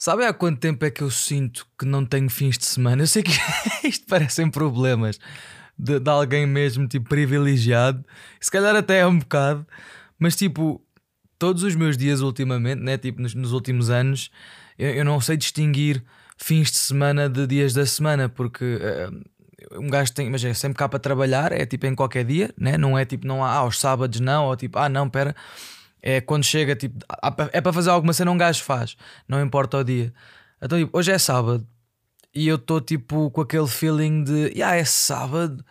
Sabe há quanto tempo é que eu sinto que não tenho fins de semana? Eu sei que isto parecem problemas de, de, alguém mesmo tipo privilegiado, se calhar até é um bocado, mas tipo, todos os meus dias ultimamente, né? tipo nos, nos últimos anos, eu, eu, não sei distinguir fins de semana de dias da semana, porque uh, um gajo tem, mas é sempre cá para trabalhar, é tipo em qualquer dia, né? não é tipo, não há ah, aos sábados, não, ou tipo, ah, não, pera é quando chega, tipo, é para fazer alguma cena, um gajo faz, não importa o dia. Então, tipo, hoje é sábado e eu estou tipo com aquele feeling de, yeah, é sábado,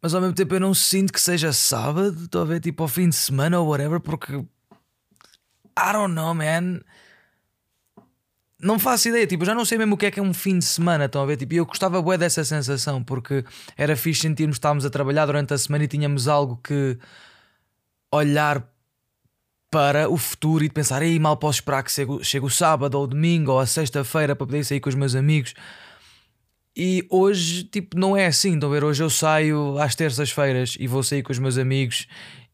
mas ao mesmo tempo eu não sinto que seja sábado, estou a ver tipo ao fim de semana ou whatever, porque I don't know, man. Não faço ideia, tipo, já não sei mesmo o que é que é um fim de semana, estão a ver? Tipo, eu gostava bué dessa sensação, porque era fixe sentirmos que estávamos a trabalhar durante a semana e tínhamos algo que olhar para o futuro e de pensar, ei, mal posso esperar que chegue, o sábado ou o domingo ou a sexta-feira para poder sair com os meus amigos. E hoje, tipo, não é assim. Estão a ver? Hoje eu saio às terças-feiras e vou sair com os meus amigos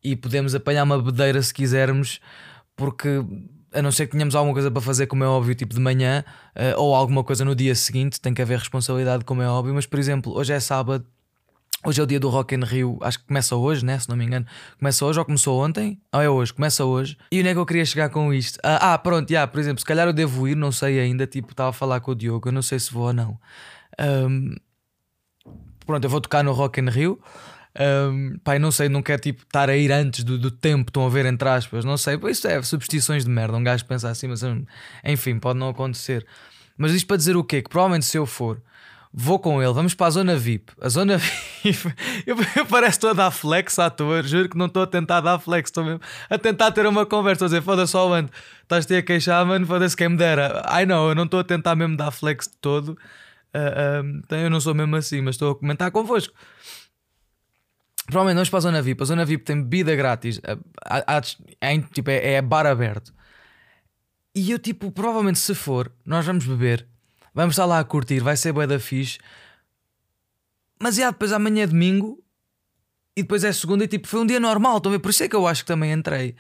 e podemos apanhar uma bedeira se quisermos, porque a não ser que tenhamos alguma coisa para fazer, como é óbvio, tipo de manhã, uh, ou alguma coisa no dia seguinte, tem que haver responsabilidade, como é óbvio. Mas, por exemplo, hoje é sábado Hoje é o dia do Rock in Rio, acho que começa hoje, né? Se não me engano. Começa hoje ou começou ontem? Ou é hoje? Começa hoje. E onde é que eu queria chegar com isto? Ah, ah pronto, yeah, por exemplo, se calhar eu devo ir, não sei ainda. Tipo, estava a falar com o Diogo, eu não sei se vou ou não. Um, pronto, eu vou tocar no Rock in Rio. Um, pai, não sei, não quero tipo estar a ir antes do, do tempo, estão a ver entre aspas, não sei. Isso é superstições de merda. Um gajo pensa assim, mas enfim, pode não acontecer. Mas isto para dizer o quê? Que provavelmente se eu for Vou com ele, vamos para a zona VIP. A zona VIP, eu, eu parece estou a dar flex à toa, juro que não estou a tentar dar flex, estou mesmo a tentar ter uma conversa, a dizer, foda-se só, mano, estás-te a queixar, mano, foda-se quem me dera. Ai não, eu não estou a tentar mesmo dar flex de todo, uh, uh, eu não sou mesmo assim, mas estou a comentar convosco. Provavelmente vamos para a zona VIP. A zona VIP tem bebida grátis, é, tipo, é, é bar aberto. E eu, tipo, provavelmente se for, nós vamos beber Vamos estar lá a curtir, vai ser bué da fixe. Mas já depois amanhã é domingo e depois é segunda e tipo, foi um dia normal, também por isso é que eu acho que também entrei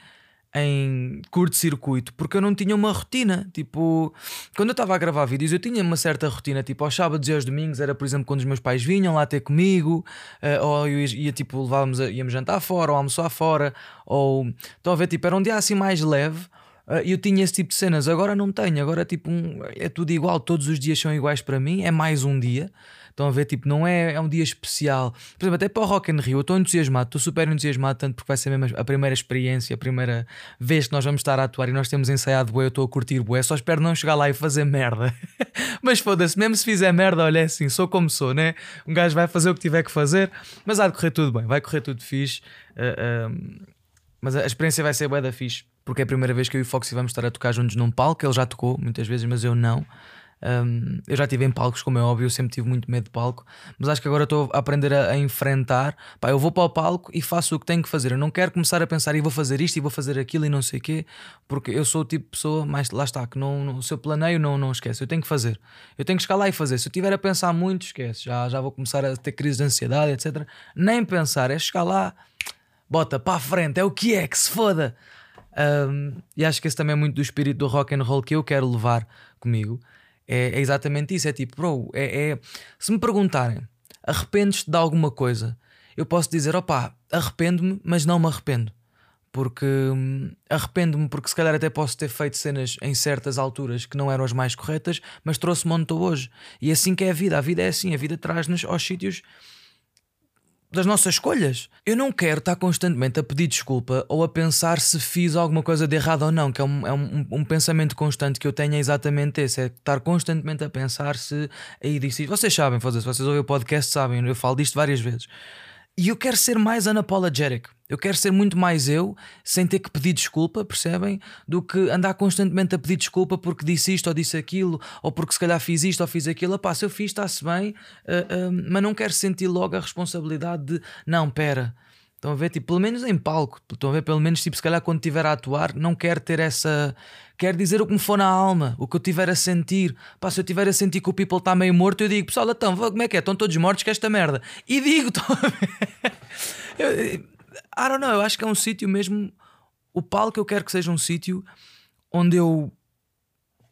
em curto-circuito, porque eu não tinha uma rotina. Tipo, quando eu estava a gravar vídeos, eu tinha uma certa rotina. Tipo, aos sábados e aos domingos era, por exemplo, quando os meus pais vinham lá ter comigo, uh, ou eu ia, tipo, levávamos a, íamos jantar fora, ou almoçar fora, ou estão a ver, tipo, era um dia assim mais leve. Uh, eu tinha esse tipo de cenas, agora não tenho. Agora tipo um, é tudo igual, todos os dias são iguais para mim. É mais um dia. Estão a ver, tipo, não é, é um dia especial. Por exemplo, até para o Rock in Rio, eu estou entusiasmado, estou super entusiasmado, tanto porque vai ser mesmo a primeira experiência, a primeira vez que nós vamos estar a atuar e nós temos ensaiado bué, eu estou a curtir bué, só espero não chegar lá e fazer merda. mas foda-se, mesmo se fizer merda, olha é assim, sou como sou, né? Um gajo vai fazer o que tiver que fazer, mas há de correr tudo bem, vai correr tudo fixe. Uh, uh, mas a experiência vai ser bué da fixe porque é a primeira vez que eu e o Foxy vamos estar a tocar juntos num palco. Ele já tocou muitas vezes, mas eu não. Um, eu já estive em palcos, como é óbvio, eu sempre tive muito medo de palco, mas acho que agora estou a aprender a, a, enfrentar. Pá, eu vou para o palco e faço o que tenho que fazer. Eu não quero começar a pensar e vou fazer isto e vou fazer aquilo e não sei o quê, porque eu sou o tipo de pessoa, mas lá está, que não, não, se eu planeio, não, não esquece. Eu tenho que fazer, eu tenho que chegar lá e fazer. Se eu estiver a pensar muito, esquece, já, já vou começar a ter crise de ansiedade, etc. Nem pensar, é chegar lá, bota para a frente, é o que é, que se foda. Um, e acho que esse também é muito do espírito do rock and roll que eu quero levar comigo. É, é exatamente isso. É tipo, bro, é, é... se me perguntarem, arrependes-te de alguma coisa? Eu posso dizer, opá, arrependo-me, mas não me arrependo. Porque hum, arrependo-me, porque se calhar até posso ter feito cenas em certas alturas que não eram as mais corretas, mas trouxe-me onde estou hoje. E é assim que é a vida. A vida é assim, a vida traz-nos aos sítios das nossas escolhas. Eu não quero estar constantemente a pedir desculpa ou a pensar se fiz alguma coisa de errado ou não, que é um, é um, um pensamento constante que eu tenho é exatamente esse: é estar constantemente a pensar se aí disse. Vocês sabem, se vocês ouvem o podcast, sabem, eu falo disto várias vezes. E eu quero ser mais unapologetic. Eu quero ser muito mais eu, sem ter que pedir desculpa, percebem? Do que andar constantemente a pedir desculpa porque disse isto ou disse aquilo, ou porque se calhar fiz isto ou fiz aquilo. Pá, se eu fiz, está-se bem, uh, uh, mas não quero sentir logo a responsabilidade de não, pera. Estão a ver? Tipo, pelo menos em palco, estão a ver? Pelo menos, tipo, se calhar quando estiver a atuar, não quero ter essa. Quero dizer o que me for na alma, o que eu estiver a sentir. Pá, se eu estiver a sentir que o people está meio morto, eu digo, pessoal, então, como é que é? Estão todos mortos que esta merda. E digo, estão a ver? Eu, I don't know, eu acho que é um sítio mesmo. O palco eu quero que seja um sítio onde eu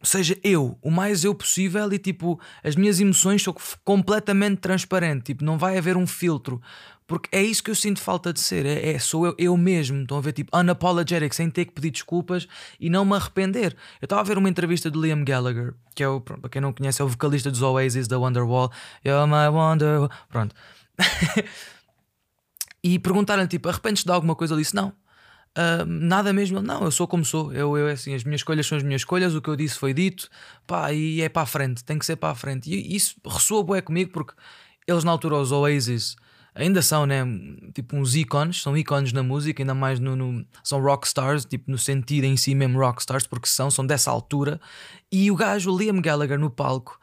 seja eu, o mais eu possível e tipo, as minhas emoções são completamente transparente, tipo, não vai haver um filtro. Porque é isso que eu sinto falta de ser. É, é sou eu, eu mesmo. Estão a ver, tipo, unapologetic, sem ter que pedir desculpas e não me arrepender. Eu estava a ver uma entrevista de Liam Gallagher, que é o, para quem não conhece, é o vocalista dos Oasis da Wonderwall. You're my Wonder. Pronto. e perguntaram-lhe, tipo, arrependes de alguma coisa? Ele disse, não. Uh, nada mesmo, não, eu sou como sou. Eu, eu, assim, as minhas escolhas são as minhas escolhas, o que eu disse foi dito, pá, e é para a frente, tem que ser para a frente. E isso ressoa bué comigo porque eles, na altura, os Oasis ainda são, né? Tipo uns ícones, são ícones na música, ainda mais no, no, são rockstars, tipo no sentido em si mesmo rockstars, porque são, são dessa altura. E o gajo, Liam Gallagher, no palco,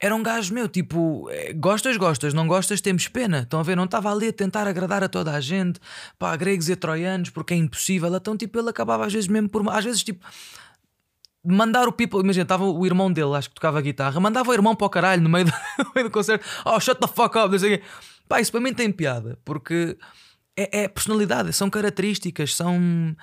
era um gajo meu, tipo, eh, gostas, gostas, não gostas, temos pena. Estão a ver? Não estava ali a tentar agradar a toda a gente, pá, gregos e troianos, porque é impossível. Então, tipo, ele acabava às vezes mesmo por. Às vezes, tipo mandar o people, imagina, estava o irmão dele, acho que tocava guitarra, mandava o irmão para o caralho no meio do, no meio do concerto, oh shut the fuck up, não sei o quê. Pá, isso para mim tem piada, porque é, é, personalidade, são características, são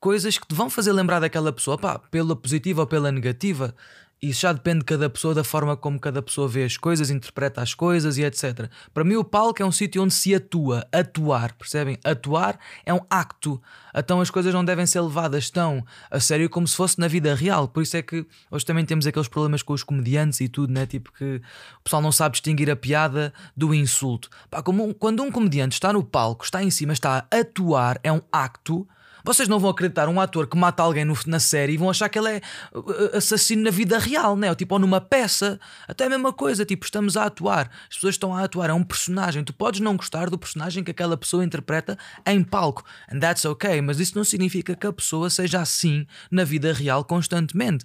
coisas que te vão fazer lembrar daquela pessoa, pá, pela positiva ou pela negativa. Isso já depende de cada pessoa, da forma como cada pessoa vê as coisas, interpreta as coisas e etc. Para mim, o palco é um sítio onde se atua, atuar, percebem? Atuar é um acto. Então as coisas não devem ser levadas tão a sério como se fosse na vida real. Por isso é que hoje também temos aqueles problemas com os comediantes e tudo, né? Tipo que o pessoal não sabe distinguir a piada do insulto. Pá, como um, quando um comediante está no palco, está em cima, está a atuar, é um acto vocês não vão acreditar um ator que mata alguém no, na série e vão achar que ele é uh, uh, assassino na vida real, né? ou tipo ou numa peça. Até a mesma coisa, tipo, estamos a atuar. As pessoas estão a atuar, é um personagem. Tu podes não gostar do personagem que aquela pessoa interpreta em palco. And that's okay, mas isso não significa que a pessoa seja assim na vida real constantemente.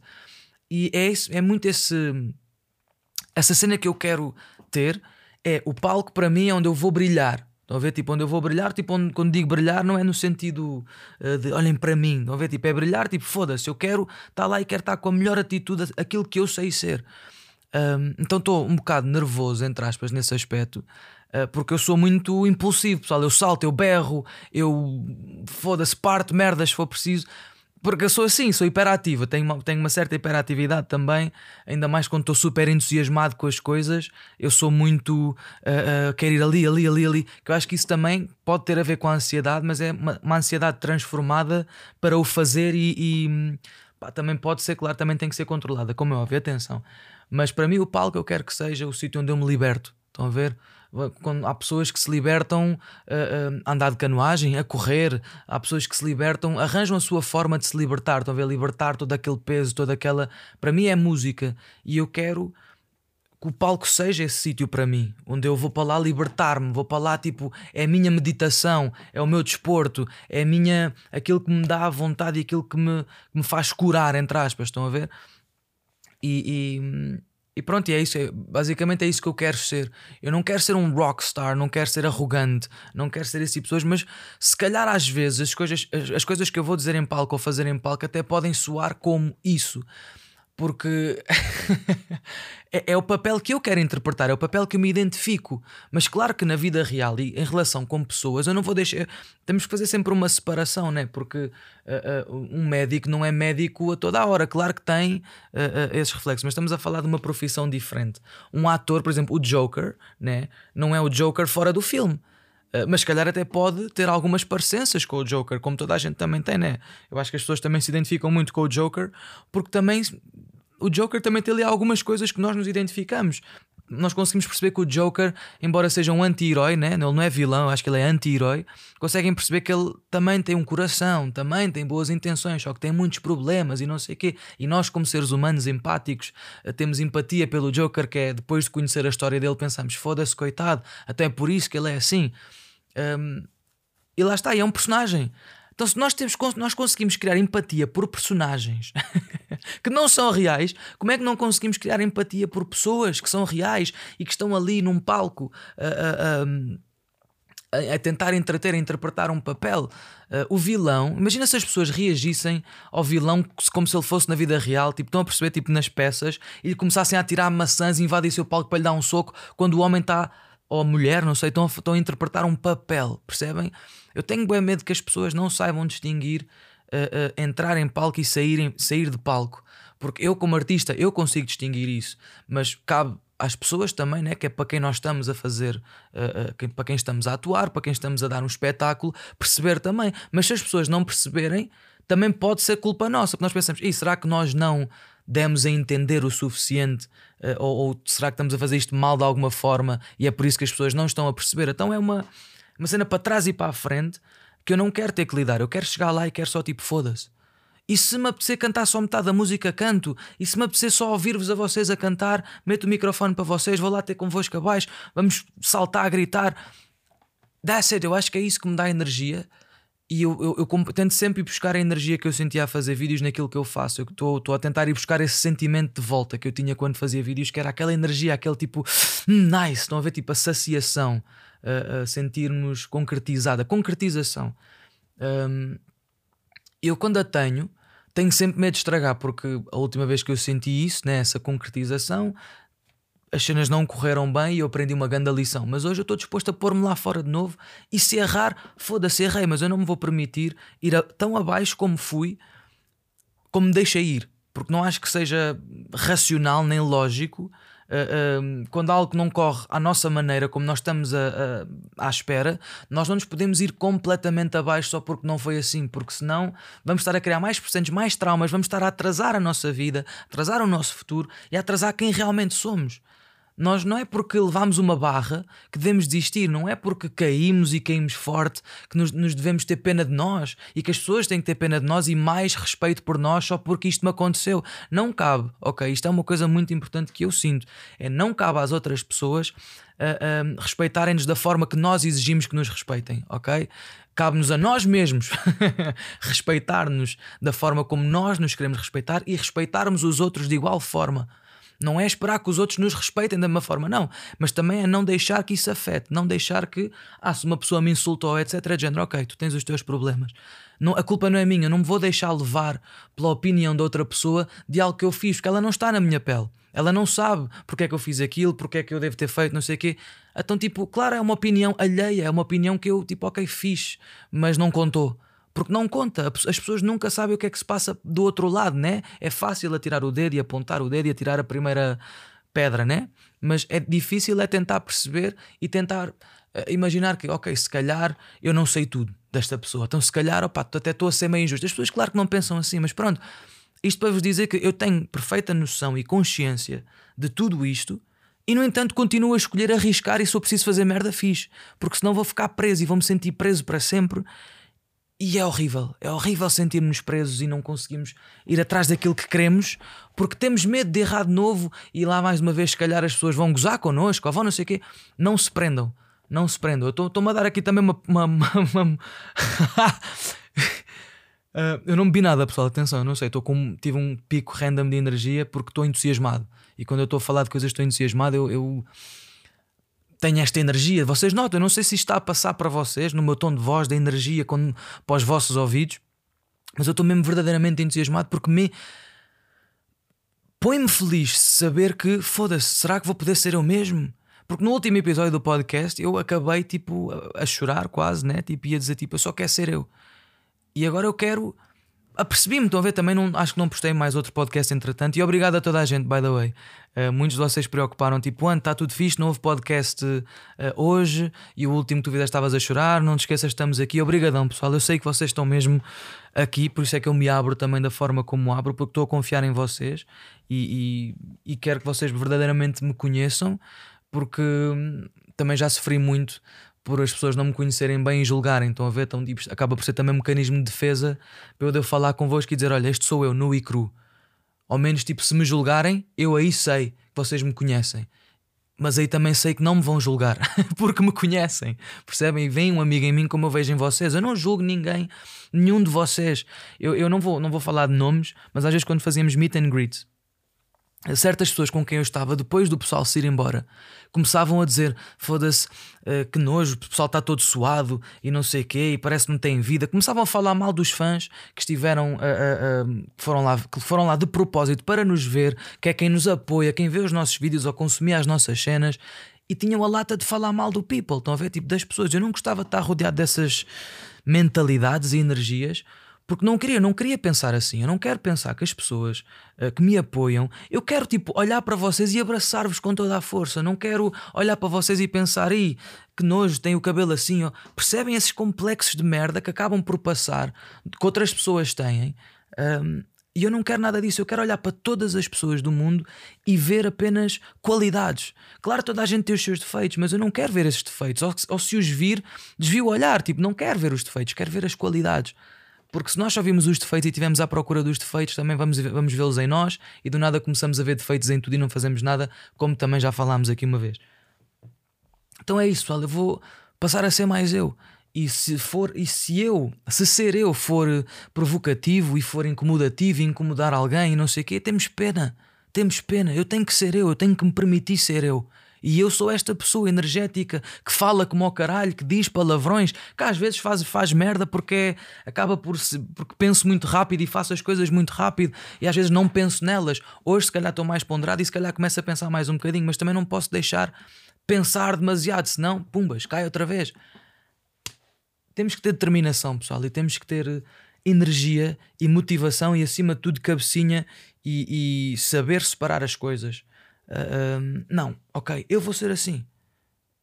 E é, isso, é muito esse, essa cena que eu quero ter. É o palco para mim é onde eu vou brilhar Estão a ver? Tipo, onde eu vou brilhar, tipo, onde, quando digo brilhar, não é no sentido uh, de olhem para mim. Estão a ver? Tipo, é brilhar, tipo, foda-se, eu quero estar lá e quero estar com a melhor atitude, aquilo que eu sei ser. Um, então estou um bocado nervoso, entre aspas, nesse aspecto, uh, porque eu sou muito impulsivo, pessoal. Eu salto, eu berro, eu foda-se, parto merdas se for preciso. Porque eu sou assim, sou hiperativa, tenho uma, tenho uma certa hiperatividade também, ainda mais quando estou super entusiasmado com as coisas. Eu sou muito. Uh, uh, quero ir ali, ali, ali, ali. Que eu acho que isso também pode ter a ver com a ansiedade, mas é uma, uma ansiedade transformada para o fazer e. e pá, também pode ser, claro, também tem que ser controlada, como é óbvio, atenção. Mas para mim, o palco eu quero que seja o sítio onde eu me liberto. Estão a ver? Quando há pessoas que se libertam a, a, andar de canoagem, a correr, há pessoas que se libertam, arranjam a sua forma de se libertar, estão a ver? Libertar todo aquele peso, toda aquela. Para mim é música e eu quero que o palco seja esse sítio para mim, onde eu vou para lá libertar-me, vou para lá, tipo, é a minha meditação, é o meu desporto, é a minha, aquilo que me dá vontade e aquilo que me, que me faz curar, entre aspas, estão a ver? E, e, e pronto, e é isso. É, basicamente é isso que eu quero ser. Eu não quero ser um rockstar, não quero ser arrogante, não quero ser esse tipo de pessoas, mas se calhar às vezes as coisas, as, as coisas que eu vou dizer em palco ou fazer em palco até podem soar como isso porque é, é, o papel que eu quero interpretar, é o papel que eu me identifico. Mas claro que na vida real e em relação com pessoas, eu não vou deixar. Temos que fazer sempre uma separação, né? Porque uh, uh, um médico não é médico a toda a hora. Claro que tem uh, esses reflexos, mas estamos a falar de uma profissão diferente. Um ator, por exemplo, o Joker, né? não é o Joker fora do filme. Uh, mas se calhar até pode ter algumas parecenças com o Joker, como toda a gente também tem, né? Eu acho que as pessoas também se identificam muito com o Joker, porque também o Joker também tem ali algumas coisas que nós nos identificamos. Nós conseguimos perceber que o Joker, embora seja um anti-herói, né? ele não é vilão, acho que ele é anti-herói, conseguem perceber que ele também tem um coração, também tem boas intenções, só que tem muitos problemas e não sei o quê. E nós, como seres humanos empáticos, eh, temos empatia pelo Joker, que é depois de conhecer a história dele, pensamos: foda-se, coitado, até por isso que ele é assim. Um, e lá está, é um personagem. Então, se nós, temos, nós conseguimos criar empatia por personagens que não são reais, como é que não conseguimos criar empatia por pessoas que são reais e que estão ali num palco a, a, a, a tentar entreter, a interpretar um papel? Uh, o vilão, imagina se as pessoas reagissem ao vilão como se ele fosse na vida real, tipo, estão a perceber, tipo, nas peças, e começassem a tirar maçãs e invadir o palco para lhe dar um soco quando o homem está, ou a mulher, não sei, estão a, estão a interpretar um papel, percebem? Eu tenho bem medo que as pessoas não saibam distinguir uh, uh, entrar em palco e sair, sair de palco. Porque eu, como artista, eu consigo distinguir isso, mas cabe às pessoas também, né? que é para quem nós estamos a fazer, uh, uh, para quem estamos a atuar, para quem estamos a dar um espetáculo, perceber também. Mas se as pessoas não perceberem, também pode ser culpa nossa, porque nós pensamos, e será que nós não demos a entender o suficiente? Uh, ou, ou, será que estamos a fazer isto mal de alguma forma e é por isso que as pessoas não estão a perceber? Então é uma, uma cena para trás e para a frente que eu não quero ter que lidar, eu quero chegar lá e quero só tipo foda-se. E se me apetecer cantar só metade da música, canto. E se me apetecer só ouvir-vos a vocês a cantar, meto o microfone para vocês, vou lá ter convosco abaixo, vamos saltar, gritar. That's it, eu acho que é isso que me dá energia. E eu, eu, eu tento sempre ir buscar a energia que eu sentia a fazer vídeos naquilo que eu faço. Eu estou a tentar ir buscar esse sentimento de volta que eu tinha quando fazia vídeos, que era aquela energia, aquele tipo hum, nice, estão a ver tipo a saciação, a, a sentirmos concretizada, concretização. Um, eu quando a tenho, tenho sempre medo de estragar, porque a última vez que eu senti isso, né, essa concretização, as cenas não correram bem e eu aprendi uma grande lição. Mas hoje eu estou disposto a pôr-me lá fora de novo e se errar, foda-se, errei, mas eu não me vou permitir ir a, tão abaixo como fui, como me deixei ir. Porque não acho que seja racional nem lógico uh, quando algo não corre à nossa maneira, como nós estamos a, a, à espera, nós não nos podemos ir completamente abaixo só porque não foi assim, porque senão vamos estar a criar mais presentes, mais traumas, vamos estar a atrasar a nossa vida, atrasar o nosso futuro e a atrasar quem realmente somos. Nós não é porque levamos uma barra que devemos desistir, não é porque caímos e caímos forte que nos, nos, devemos ter pena de nós e que as pessoas têm que ter pena de nós e mais respeito por nós só porque isto me aconteceu. Não cabe, ok? Isto é uma coisa muito importante que eu sinto: é não cabe às outras pessoas uh, respeitarem-nos da forma que nós exigimos que nos respeitem, ok? Cabe-nos a nós mesmos respeitar-nos da forma como nós nos queremos respeitar e respeitarmos os outros de igual forma. Não é esperar que os outros nos respeitem da mesma forma, não. Mas também é não deixar que isso afete. Não deixar que, ah, se uma pessoa me insultou, etc. De género, ok, tu tens os teus problemas. Não, a culpa não é minha. Não me vou deixar levar pela opinião de outra pessoa de algo que eu fiz, porque ela não está na minha pele. Ela não sabe porque é que eu fiz aquilo, porque é que eu devo ter feito, não sei o quê. Então, tipo, claro, é uma opinião alheia, é uma opinião que eu, tipo, ok, fiz, mas não contou. Porque não conta, as pessoas nunca sabem o que é que se passa do outro lado, né? É fácil atirar o dedo e apontar o dedo e atirar a primeira pedra, né? Mas é difícil é tentar perceber e tentar uh, imaginar que, ok, se calhar eu não sei tudo desta pessoa, então se calhar, opa, até estou a ser meio injusto. As pessoas, claro que não pensam assim, mas pronto, isto para vos dizer que eu tenho perfeita noção e consciência de tudo isto. E no entanto continuo a escolher arriscar e se eu preciso fazer merda fiz Porque senão vou ficar preso e vou me sentir preso para sempre e é horrível, é horrível sentirmos presos e não conseguimos ir atrás daquilo que queremos porque temos medo de errar de novo e lá mais uma vez, se calhar, as pessoas vão gozar connosco ou vão não sei o quê. Não se prendam, não se prendam. Eu estou-me a dar aqui também uma. uma, uma, uma... uh, eu não bebi nada, pessoal, atenção, eu não sei. Com, tive um pico random de energia porque estou entusiasmado e quando eu estou a falar de coisas estou entusiasmado, eu, eu tenho esta energia. Vocês notam, eu não sei se isto está a passar para vocês no meu tom de voz, da energia quando, para os vossos ouvidos, mas eu estou mesmo verdadeiramente entusiasmado porque me põe-me feliz saber que foda-se, será que vou poder ser eu mesmo? Porque no último episódio do podcast eu acabei tipo a, chorar quase, né? Tipo, ia dizer tipo, eu só quero ser eu. E agora eu quero apercebi-me, estão a ver? Também não, acho que não postei mais outro podcast entretanto. E obrigado a toda a gente, by the way. Uh, muitos de vocês preocuparam, tipo, ano está tudo fixe, não houve podcast uh, hoje e o último que tu fizeste estavas a chorar. Não te esqueças, estamos aqui. Obrigadão, pessoal. Eu sei que vocês estão mesmo aqui, por isso é que eu me abro também da forma como abro, porque estou a confiar em vocês e, e, e quero que vocês verdadeiramente me conheçam, porque hum, também já sofri muito por as pessoas não me conhecerem bem e julgarem. Estão a ver? Então, tipo, acaba por ser também um mecanismo de defesa para eu devo falar convosco e dizer: olha, este sou eu, nu e cru. Ao menos, tipo, se me julgarem, eu aí sei que vocês me conhecem. Mas aí também sei que não me vão julgar, porque me conhecem, percebem? E vem um amigo em mim como eu vejo em vocês. Eu não julgo ninguém, nenhum de vocês. Eu, eu não, vou, não vou falar de nomes, mas às vezes quando fazíamos meet and greets, certas pessoas com quem eu estava, depois do pessoal se ir embora, começavam a dizer: foda-se, uh, que nojo, o pessoal está todo suado e não sei o quê, e parece que não tem vida. Começavam a falar mal dos fãs que estiveram, uh, uh, foram, lá, que foram lá de propósito para nos ver, que é quem nos apoia, quem vê os nossos vídeos ou consumia as nossas cenas. E tinham a lata de falar mal do people, estão a ver? Tipo, das pessoas. Eu não gostava de estar rodeado dessas mentalidades e energias, Porque não queria, não queria pensar assim. Eu não quero pensar que as pessoas uh, que me apoiam, eu quero tipo olhar para vocês e abraçar-vos com toda a força. Não quero olhar para vocês e pensar, aí que nojo, tem o cabelo assim. Ó. Percebem esses complexos de merda que acabam por passar, que outras pessoas têm. Um, e eu não quero nada disso, eu quero olhar para todas as pessoas do mundo e ver apenas qualidades. Claro, toda a gente tem os seus defeitos, mas eu não quero ver esses defeitos. Ou, ou se os vir, desvio o olhar. Tipo, não quero ver os defeitos, quero ver as qualidades. Porque se nós só vimos os defeitos e estivermos à procura dos defeitos, também vamos, vamos vê-los em nós e do nada começamos a ver defeitos em tudo e não fazemos nada, como também já falámos aqui uma vez. Então é isso, pessoal. Eu vou passar a ser mais eu. E se for, e se eu, se ser eu for provocativo e for incomodativo e incomodar alguém e não sei o quê, temos pena. Temos pena. Eu tenho que ser eu, eu tenho que me permitir ser eu. E eu sou esta pessoa energética que fala como ao caralho, que diz palavrões, que às vezes faz, faz merda porque acaba por se, porque penso muito rápido e faço as coisas muito rápido e às vezes não penso nelas. Hoje, se calhar, estou mais ponderado e se calhar começo a pensar mais um bocadinho, mas também não posso deixar pensar demasiado, senão, pumbas, cai outra vez temos que ter determinação, pessoal, e temos que ter eh, energia e motivação e, acima de tudo, cabecinha e, e saber separar as coisas. Uh, não, ok, eu vou ser assim.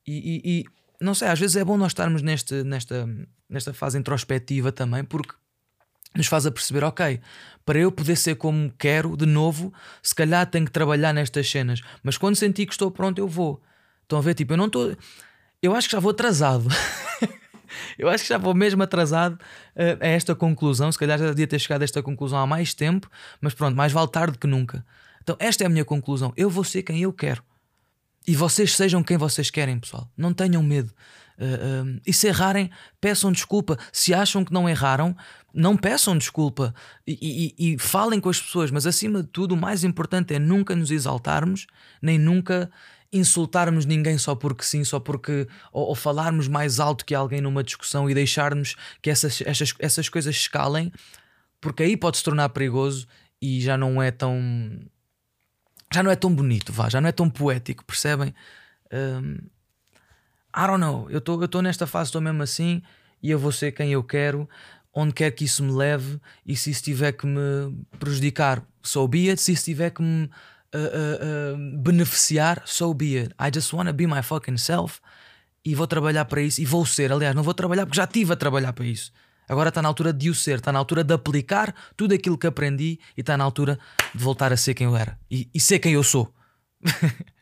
E, e, e, não sei, às vezes é bom nós estarmos neste, nesta, nesta fase introspectiva também, porque nos faz a perceber, ok, para eu poder ser como quero de novo, se calhar tenho que trabalhar nestas cenas, mas quando sentir que estou pronto, eu vou. Estão a ver? Tipo, eu não estou. Eu acho que já vou atrasado. Eu acho que já vou mesmo atrasado uh, a esta conclusão. Se calhar já devia ter chegado a esta conclusão há mais tempo, mas pronto, mais vale tarde que nunca. Então, esta é a minha conclusão. Eu vou ser quem eu quero. E vocês sejam quem vocês querem, pessoal. Não tenham medo. Uh, uh, e se errarem, peçam desculpa. Se acham que não erraram, não peçam desculpa. E, e, e, falem com as pessoas. Mas acima de tudo, o mais importante é nunca nos exaltarmos, nem nunca insultarmos ninguém só porque sim, só porque. ou, ou falarmos mais alto que alguém numa discussão e deixarmos que essas, essas, essas coisas escalem, porque aí pode se tornar perigoso e já não é tão. Já não é tão bonito, vá, já não é tão poético, percebem? Um, I don't know, eu estou nesta fase, estou mesmo assim e eu vou ser quem eu quero, onde quer que isso me leve e se isso tiver que me prejudicar, so be it, se isso tiver que me uh, uh, beneficiar, so be it. I just wanna be my fucking self e vou trabalhar para isso e vou ser. Aliás, não vou trabalhar porque já estive a trabalhar para isso. Agora está na altura de o ser, está na altura de aplicar tudo aquilo que aprendi e está na altura de voltar a ser quem eu era e, e ser quem eu sou.